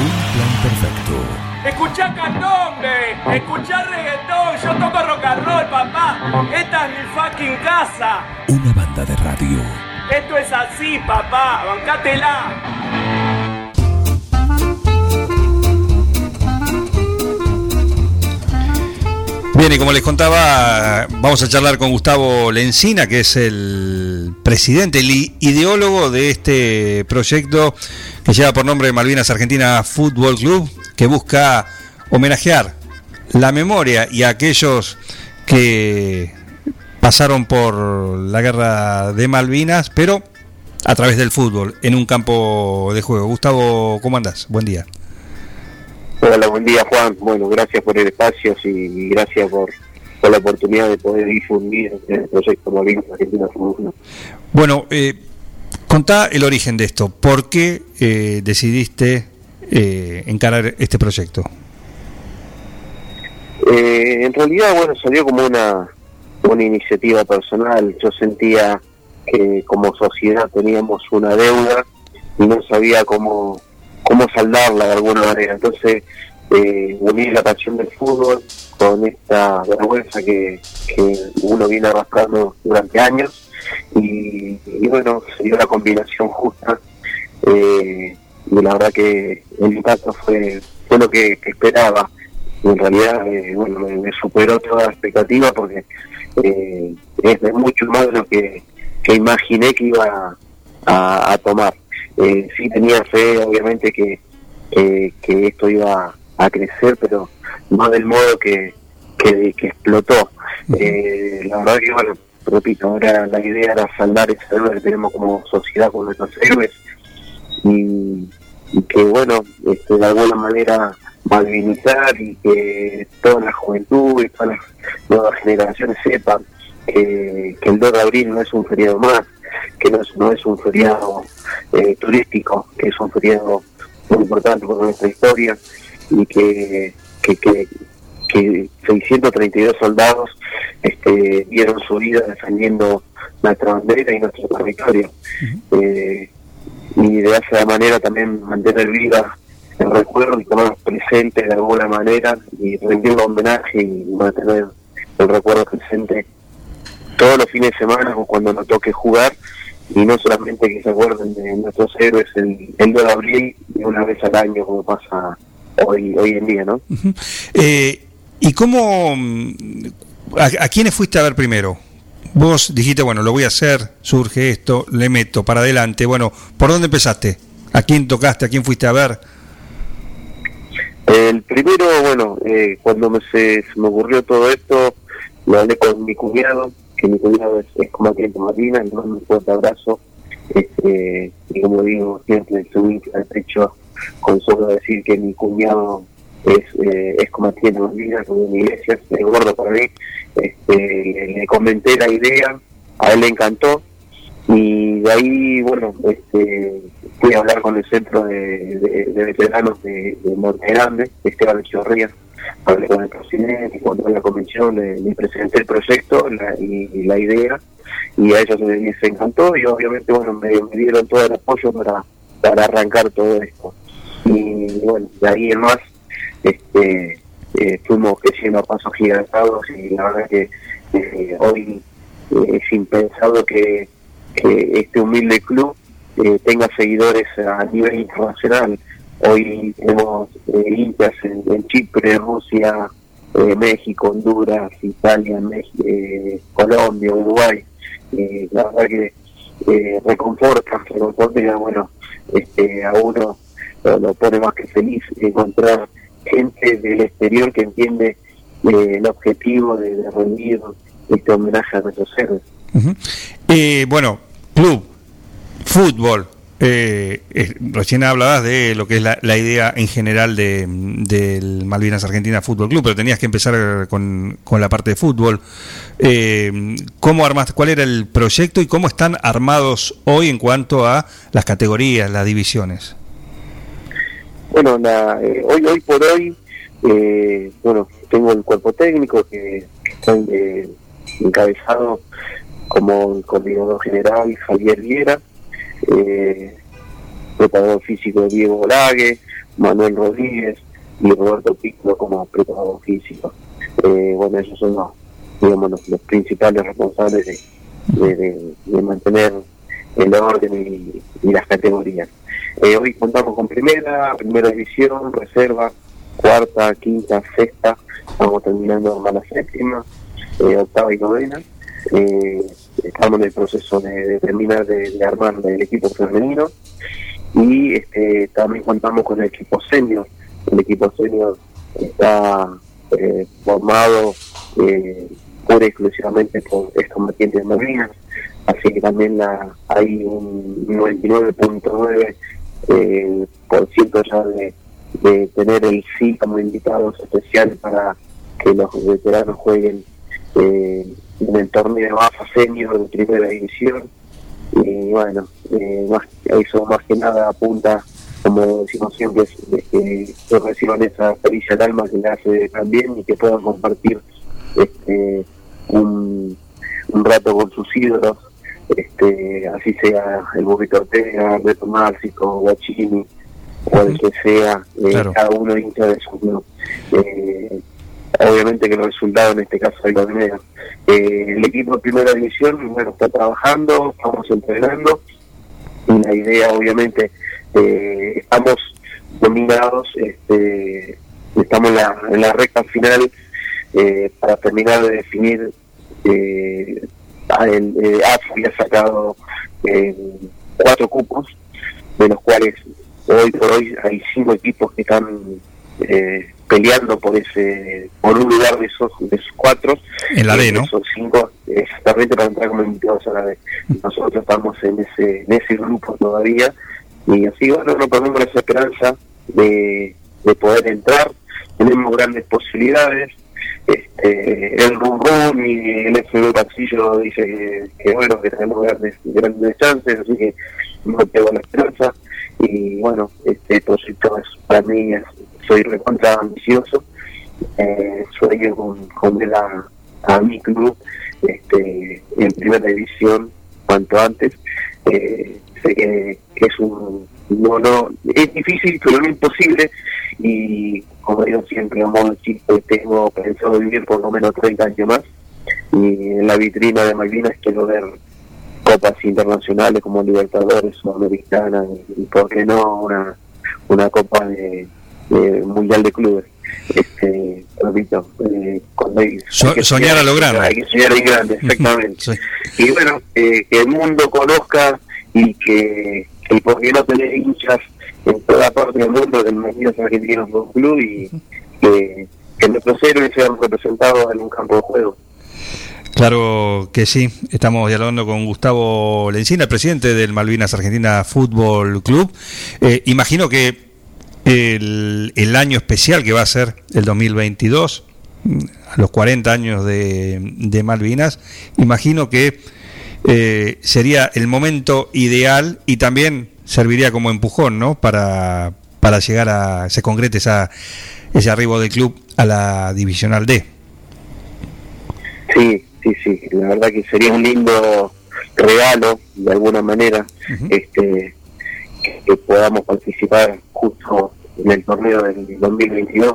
Un plan perfecto. Escuchá candombe, escuchá reggaetón, yo toco rock and roll, papá. Esta es mi fucking casa. Una banda de radio. Esto es así, papá, bancátela. Bien, y como les contaba, vamos a charlar con Gustavo Lencina, que es el presidente, el ideólogo de este proyecto que lleva por nombre Malvinas Argentina Fútbol Club, que busca homenajear la memoria y a aquellos que pasaron por la guerra de Malvinas, pero a través del fútbol, en un campo de juego. Gustavo, ¿cómo andás? Buen día. Hola, buen día Juan. Bueno, gracias por el espacio y gracias por, por la oportunidad de poder difundir el proyecto Malvinas Argentina Fútbol. Bueno, eh, contá el origen de esto. ¿Por qué eh, decidiste eh, encarar este proyecto? Eh, en realidad, bueno, salió como una, una iniciativa personal. Yo sentía que como sociedad teníamos una deuda y no sabía cómo cómo saldarla de alguna manera. Entonces, eh, uní la pasión del fútbol con esta vergüenza que, que uno viene arrastrando durante años y, y bueno, se dio la combinación justa eh, y la verdad que el impacto fue, fue lo que, que esperaba. Y en realidad, eh, bueno, me, me superó toda la expectativa porque eh, es de mucho más de lo que, que imaginé que iba a, a tomar eh, sí tenía fe, obviamente, que, que, que, esto iba a crecer, pero no del modo que, que, que explotó. Eh, la verdad que, bueno, repito, ahora la idea era saldar esa deuda que tenemos como sociedad con nuestros héroes. Y, que, bueno, este, de alguna manera malvinizar y que toda la juventud y todas las nuevas generaciones sepan que, el 2 de abril no es un feriado más, que no es, no es un feriado eh, turístico, que es un feriado muy importante por nuestra historia y que, que, que 632 soldados este, dieron su vida defendiendo nuestra bandera y nuestro territorio. Uh -huh. eh, y de esa manera también mantener viva el recuerdo y tomar presente de alguna manera y rendir un homenaje y mantener el recuerdo presente todos los fines de semana o cuando nos toque jugar y no solamente que se acuerden de nuestros héroes el, el 2 de abril y una vez al año como pasa hoy hoy en día, ¿no? Uh -huh. eh, ¿Y cómo, a, a quiénes fuiste a ver primero? Vos dijiste, bueno, lo voy a hacer, surge esto, le meto para adelante. Bueno, ¿por dónde empezaste? ¿A quién tocaste? ¿A quién fuiste a ver? El primero, bueno, eh, cuando me se, se, me ocurrió todo esto, lo hablé con mi cuñado, que mi cuñado es, es combatiente marina, le mando un fuerte abrazo. Este, y como digo, siempre subí al pecho con solo decir que mi cuñado es, eh, es combatiente marina, como mi iglesia, es gordo para mí. Este, le, comenté la idea, a él le encantó, y de ahí, bueno, este, fui a hablar con el centro de, de, de veteranos de, de Monte Grande, Esteban Echeverría, hablé con el presidente, y cuando la convención le, presenté el proyecto la, y, la idea, y a ellos les, encantó, y obviamente, bueno, me, me, dieron todo el apoyo para, para arrancar todo esto. Y bueno, de ahí en más, este, eh, fuimos creciendo a pasos gigantados, y la verdad que eh, hoy eh, es impensado que este humilde club eh, tenga seguidores a nivel internacional. Hoy tenemos eh, hinchas en, Chipre, Rusia, eh, México, Honduras, Italia, México, Colombia, Uruguay. la verdad que reconforta, reconforta, bueno, este, a uno lo, lo, pone más que feliz encontrar gente del exterior que entiende el objetivo de, de rendir este homenaje a nuestros héroes. Uh eh, bueno, club, fútbol. Eh, eh, recién hablabas de lo que es la, idea en general de, del Malvinas Argentina Fútbol Club, pero tenías que empezar con, con la parte de fútbol. Eh, ¿Cómo armaste? ¿Cuál era el proyecto y cómo están armados hoy en cuanto a las categorías, las divisiones? Bueno, la, eh, hoy hoy por hoy, eh, bueno, tengo el cuerpo técnico que, está encabezado como el coordinador general Javier Viera, eh, preparador físico Diego Olague, Manuel Rodríguez y Roberto Pico como preparador físico. Eh, bueno, esos son los, digamos, los, principales responsables de, mantener el orden y, las categorías. Eh, hoy contamos con primera, primera división, reserva, cuarta, quinta, sexta, estamos terminando la séptima, eh, octava y novena. Eh, estamos en el proceso de, terminar de, armar el equipo femenino y este, también contamos con el equipo senior. El equipo senior está formado pura y exclusivamente por excombatientes marinas, así que también hay un 99.9% eh, ya de, tener el sí como invitados especiales para que los veteranos jueguen eh, en el torneo de baja senior de primera división. Y bueno, eh, más, eso más que nada apunta, como decimos siempre, de que, reciban esa pericia al alma que le hace también y que puedan compartir este un, un rato con sus ídolos, este, así sea el Burrito Ortega, Beto Márcico, Guachini, o el que sea, eh, cada uno hincha de su club. Eh, obviamente que los resultados en este caso hay los eh, el equipo de primera división bueno está trabajando estamos entrenando y la idea obviamente eh, estamos dominados este estamos en la, en la recta final eh, para terminar de definir eh, el eh, había sacado cuatro cupos de los cuales hoy por hoy hay cinco equipos que están eh, peleando por ese por un lugar de esos de esos cuatro. En la D no esos cinco exactamente para entrar como invitados a la D. Nosotros estamos en ese en ese grupo todavía. Y así bueno no ponemos esa esperanza de, de poder entrar. Tenemos grandes posibilidades este, el Rum y el FB Pasillo dice que, bueno que tenemos grandes grandes chances así que no tengo la esperanza y bueno este proyecto es para mí es soy recontra ambicioso, eh, sueño con, con ver a, mi club este, en primera división cuanto antes. Eh, sé que, es un no, no es difícil pero no imposible y como digo siempre a modo chiste tengo pensado vivir por lo menos 30 años más y en la vitrina de Malvinas quiero ver copas internacionales como Libertadores o Americana y, y por qué no una una copa de, mundial de clubes. Este, repito, eh, cuando hay, soñar a lo grande. Hay que soñar en grande, exactamente. Y bueno, eh, que el mundo conozca y que, que por qué no tener hinchas en toda parte del mundo del Malvinas Argentinos Club y que, que nuestros héroes sean representados en un campo de juego. Claro que sí, estamos dialogando con Gustavo Lencina, presidente del Malvinas Argentina Fútbol Club. Eh, imagino que el, año especial que va a ser el 2022, a los 40 años de, Malvinas, imagino que eh, sería el momento ideal y también serviría como empujón, ¿no? Para, para llegar a, se concrete esa, ese arribo del club a la Divisional D. Sí, sí, sí, la verdad que sería un lindo regalo, de alguna manera, este que podamos participar justo en el torneo del 2022,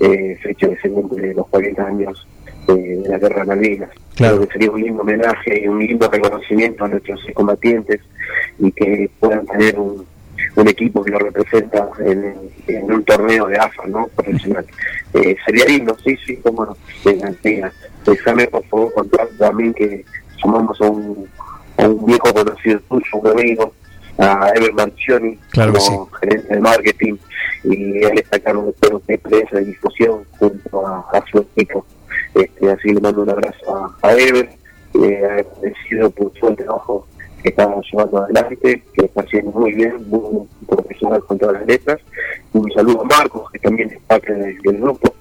eh, fecha cumple los 40 años de la guerra Malvinas. Creo que sería un lindo homenaje y un lindo reconocimiento a nuestros combatientes y que puedan tener un, un equipo que lo representa en, un torneo de AFA, ¿no? Profesional. Eh, sería lindo, sí, sí, cómo no. Déjame, por favor, contar también que sumamos a un, a un viejo conocido tuyo, un amigo, a Ever Marcioni como gerente de marketing y él está cargo de de prensa de difusión junto a, su equipo. Este, así le mando un abrazo a, Ever, eh, agradecido por todo el trabajo que está llevando adelante, que está haciendo muy bien, muy profesional con todas las letras. Un saludo a Marcos, que también es parte del, grupo,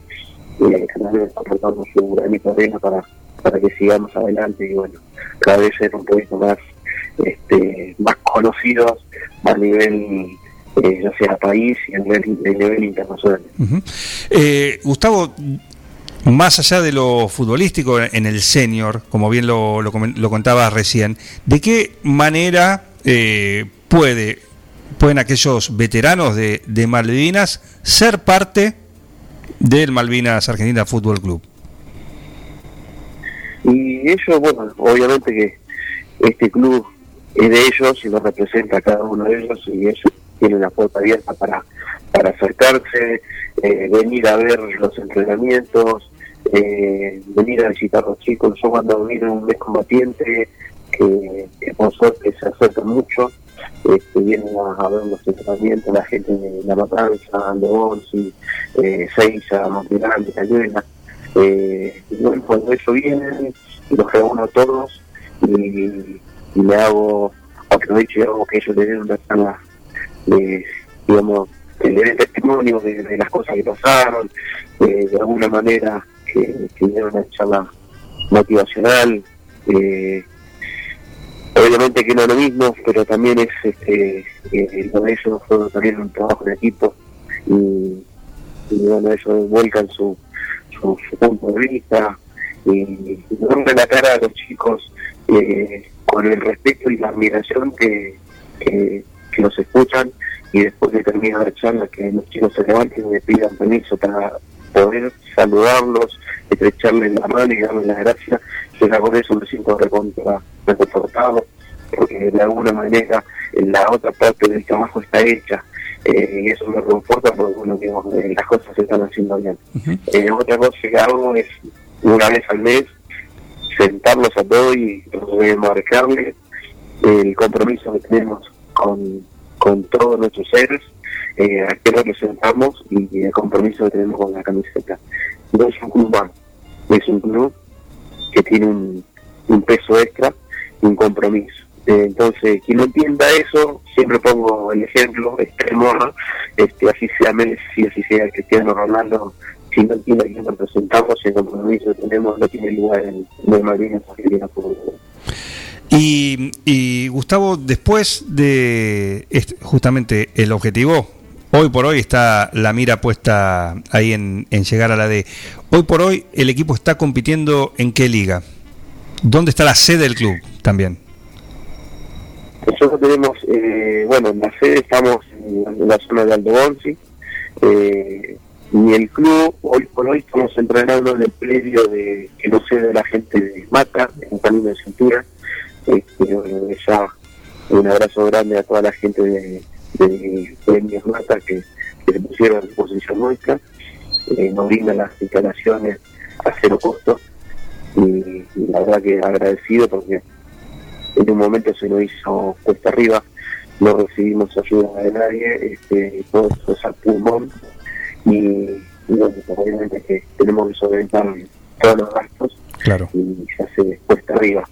eh, que también está aportando su granito de arena para, para que sigamos adelante y bueno, cada vez ser un poquito más este, más conocidos a nivel eh, ya sea país y a nivel, internacional. Eh, Gustavo, más allá de lo futbolístico en el senior, como bien lo, lo, contabas recién, ¿de qué manera eh, puede pueden aquellos veteranos de, de Malvinas ser parte del Malvinas Argentina Fútbol Club? Y ellos, bueno, obviamente que este club es de ellos y lo representa cada uno de ellos y ellos tienen la puerta abierta para, para acercarse, eh, venir a ver los entrenamientos, eh, venir a visitar a los chicos. Yo cuando vino un mes combatiente, que, por suerte se acerca mucho, este, vienen a, ver los entrenamientos, la gente de La Matanza, de Bonsi, eh, Seiza, Monterrey, Cayuela. Eh, cuando ellos vienen, los reúno a todos y, le hago, aprovecho y hago que ellos le den una charla, de, digamos, que le den testimonio de, las cosas que pasaron, de alguna manera que, que dieron una charla motivacional. Eh, obviamente que no lo mismo, pero también es este, eh, lo de ellos fue también un trabajo en equipo y, bueno, ellos vuelcan su, su, punto de vista y, y la cara a los chicos eh, con el respeto y la admiración que, que, los escuchan y después de terminar la charla que los chicos se levanten y me pidan permiso para poder saludarlos, estrecharles la mano y darles las gracias, yo con eso me siento recontra, reconfortado, porque de alguna manera la otra parte del trabajo está hecha. Eh, y eso me reconforta porque bueno, digamos, eh, las cosas se están haciendo bien. eh, otra cosa que hago es una vez al mes sentarlos a todos y marcarles el compromiso que tenemos con, con todos nuestros seres, eh, a qué representamos y el compromiso que tenemos con la camiseta. No es un club es un club que tiene un, peso extra y un compromiso. Eh, entonces, quien no entienda eso, siempre pongo el ejemplo extremo, este, así sea Messi, así sea Cristiano Ronaldo, si no tiene a quién representamos, el compromiso que tenemos no tiene lugar en, en Malvinas Argentina y, y Gustavo, después de este, justamente el objetivo, hoy por hoy está la mira puesta ahí en, en, llegar a la D. Hoy por hoy el equipo está compitiendo en qué liga? ¿Dónde está la sede del club también? Nosotros tenemos, eh, bueno, en la sede estamos en la zona de Aldo Bonzi, eh, y el club, hoy por hoy, estamos entrenando en el predio de que no sé de la gente de Mata, en camino de cintura. Este, ya un abrazo grande a toda la gente de, de, Mata que, se pusieron a disposición nuestra. Eh, nos brindan las instalaciones a cero costo. Y, la verdad que agradecido porque en un momento se nos hizo cuesta arriba, no recibimos ayuda de nadie, este, todo eso es al pulmón y, obviamente que tenemos que solventar todos los gastos claro. y se hace cuesta arriba.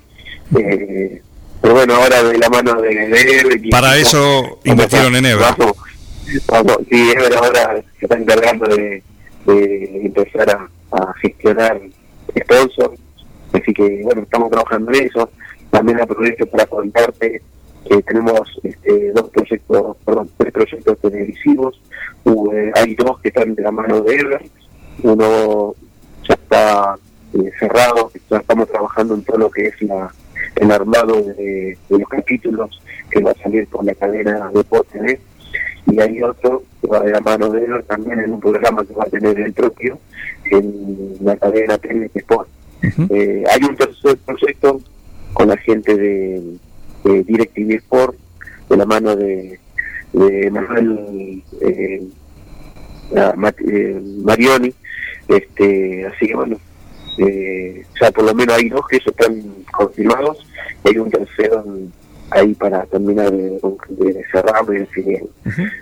Eh, pero bueno, ahora de la mano de, de Para eso invirtieron en Ever. Vamos, sí, Ever ahora se está encargando de, de empezar a, a gestionar sponsors, así que bueno, estamos trabajando en eso. También aprovecho para contarte que tenemos este, dos proyectos, perdón, tres proyectos televisivos, eh, hay dos que están de la mano de Ever, uno ya está eh, cerrado, ya estamos trabajando en todo lo que es la, el armado de, los capítulos que va a salir por la cadena de TV, y hay otro que va de la mano de Ever también en un programa que va a tener el propio en la cadena TNT Sport. eh, hay un tercer proyecto con la gente de, de DirecTV Sport, de la mano de de Manuel eh, eh, Marioni, este, así que bueno, eh, ya por lo menos hay dos que eso están confirmados, y hay un tercero ahí para terminar de, de cerrar y definir.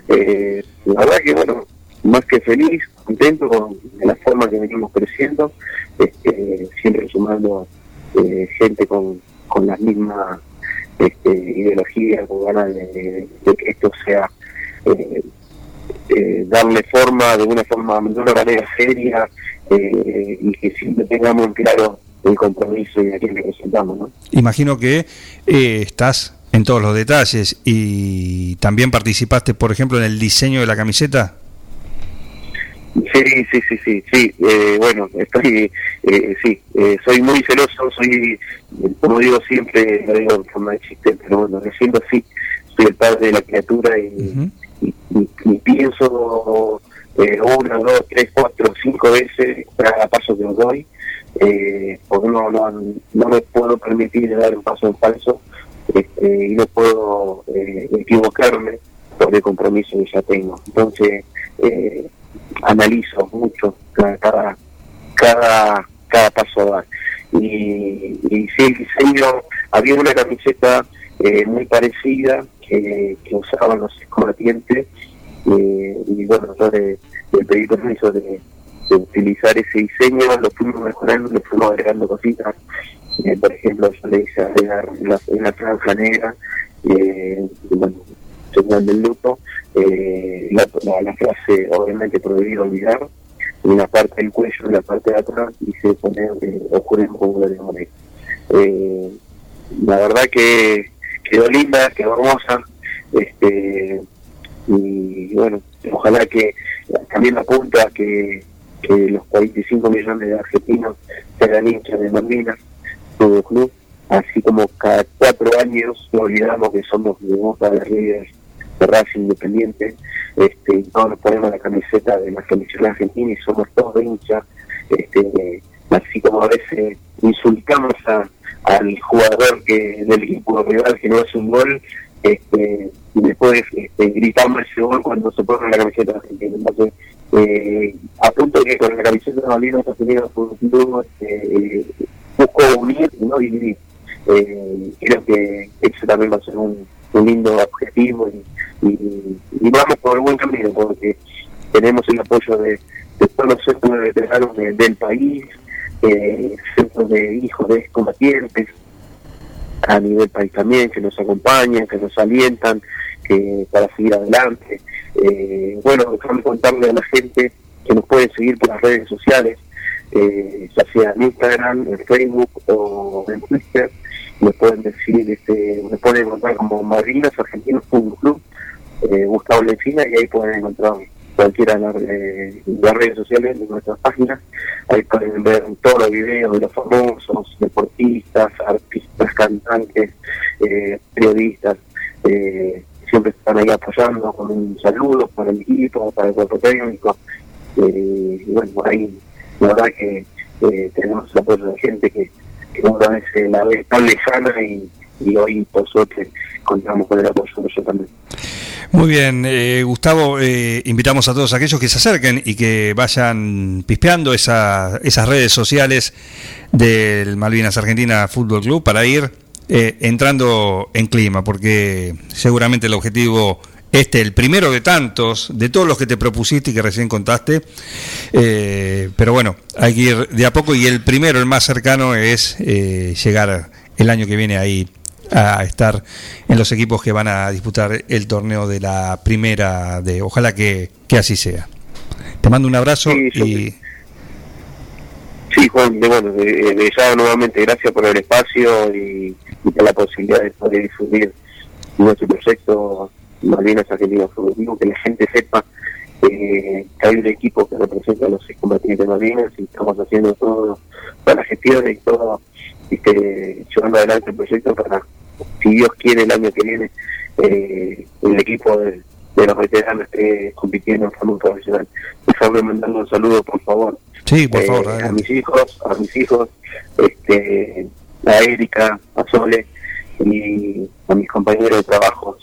eh, la verdad que bueno, más que feliz, contento con la forma que venimos creciendo, este, siempre sumando eh, gente con, con las mismas este, ideología, con ganas de, que esto sea, eh, eh, darle forma de una forma, de una manera seria eh, y que siempre tengamos claro el compromiso y a quién representamos. ¿no? Imagino que estás en todos los detalles y también participaste, por ejemplo, en el diseño de la camiseta. Sí, sí, sí, sí, sí. Eh, bueno, estoy, eh, sí, eh, soy muy celoso, soy, como digo siempre, lo digo de forma de chiste, pero bueno, siendo así, soy el padre de la criatura y, y, pienso eh, una, dos, tres, cuatro, cinco veces cada paso que doy, eh, porque no, no, no me puedo permitir dar un paso en falso este, y no puedo eh, equivocarme por el compromiso que ya tengo. Entonces, eh, analizo mucho cada, cada, cada paso a dar. Y, y sí, el diseño, había una camiseta eh, muy parecida que, usaban los combatientes eh, y bueno, yo le, pedí permiso de, utilizar ese diseño, lo fuimos mejorando, le fuimos agregando cositas. Eh, por ejemplo, yo le hice agregar una, una franja negra, eh, y bueno, señal del luto, eh, la, la, frase obviamente prohibido olvidar, en la parte del cuello, en la parte de atrás, y se pone eh, un de. Eh, la verdad que quedó linda, quedó hermosa, este y bueno, ojalá que también apunta que, los 45 millones de argentinos sean hinchas de Malvinas, todo club, así como cada cuatro años no olvidamos que somos de Boca de River de Racing Independiente, este, y todos nos ponemos la camiseta de la selección argentina y somos todos hinchas, este, así como a veces insultamos jugador que del equipo rival que no hace un gol, este, y después este, gritamos ese gol cuando se pone la camiseta argentina. Entonces, eh, apunto que con la camiseta de Malvinas Argentina Club este, busco unir y no dividir. Eh, creo que eso también va a ser un, un lindo objetivo y, y, vamos por el buen camino porque tenemos el apoyo de, todos los centros de veteranos del país, eh, centros de hijos de combatientes a nivel país también, que nos acompañan, que nos alientan que para seguir adelante. Eh, bueno, déjame contarle a la gente que nos pueden seguir por las redes sociales, eh, ya sea en Instagram, en Facebook o en Twitter, nos pueden decir, este, me pueden encontrar como Malvinas Argentinos Club, eh, Gustavo Lencina, y ahí pueden encontrar cualquiera de las, redes sociales de nuestras páginas. Ahí pueden ver todos los videos de los famosos, deportistas, artistas, cantantes, eh, periodistas. Eh, siempre están ahí apoyando con un saludo para el equipo, para el cuerpo técnico. Eh, y bueno, ahí la verdad que tenemos el apoyo de gente que, que una vez la ve tan lejana y, hoy por suerte contamos con el apoyo de nosotros también. Muy bien, eh, Gustavo, eh, invitamos a todos aquellos que se acerquen y que vayan pispeando esa, esas redes sociales del Malvinas Argentina Fútbol Club para ir eh, entrando en clima, porque seguramente el objetivo este, el primero de tantos, de todos los que te propusiste y que recién contaste, pero bueno, hay que ir de a poco y el primero, el más cercano, es llegar el año que viene ahí a estar en los equipos que van a disputar el torneo de la primera de ojalá que, así sea. Te mando un abrazo y sí Juan de, bueno de, ya nuevamente gracias por el espacio y, por la posibilidad de poder difundir nuestro proyecto Malvinas Argentinas Fútbol que la gente sepa eh, que hay un equipo que representa a los combatientes de Malvinas y estamos haciendo todo, todas las gestiones y todo este, llevando adelante el proyecto para, si Dios quiere, el año que viene, eh, el equipo de, los veteranos esté compitiendo en forma profesional. Déjame mandando un saludo, por favor. Sí, por favor. Eh, a mis hijos, a mis hijos, este, a Erika, a Sole y a mis compañeros de trabajo,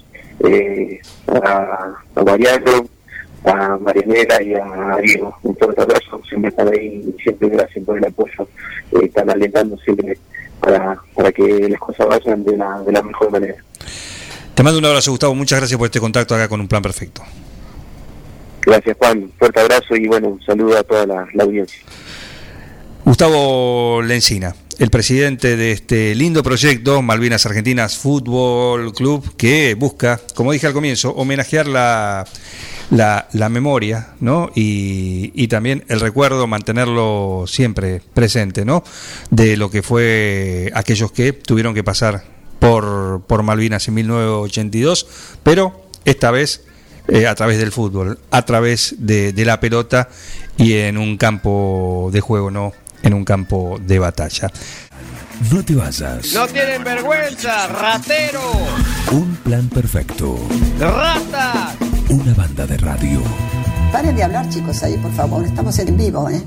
eh, a, a Mariano, a Marianela y a Diego. Un fuerte abrazo, siempre están ahí, siempre gracias por el apoyo, eh, están alentando siempre para, para que las cosas vayan de la, de la mejor manera. Te mando un abrazo, Gustavo. Muchas gracias por este contacto acá con un plan perfecto. Gracias, Juan. Fuerte abrazo y bueno, un saludo a toda la, audiencia. Gustavo Lencina, el presidente de este lindo proyecto, Malvinas Argentinas Fútbol Club, que busca, como dije al comienzo, homenajear la, la, memoria, ¿no? Y, y, también el recuerdo, mantenerlo siempre presente, ¿no? De lo que fue aquellos que tuvieron que pasar por, por Malvinas en 1982, pero esta vez eh, a través del fútbol, a través de, de la pelota y en un campo de juego, no en un campo de batalla. No te vayas. No tienen vergüenza, ratero, Un plan perfecto. rata. Una banda de radio. Paren de hablar, chicos, ahí, por favor. Estamos en vivo, ¿eh?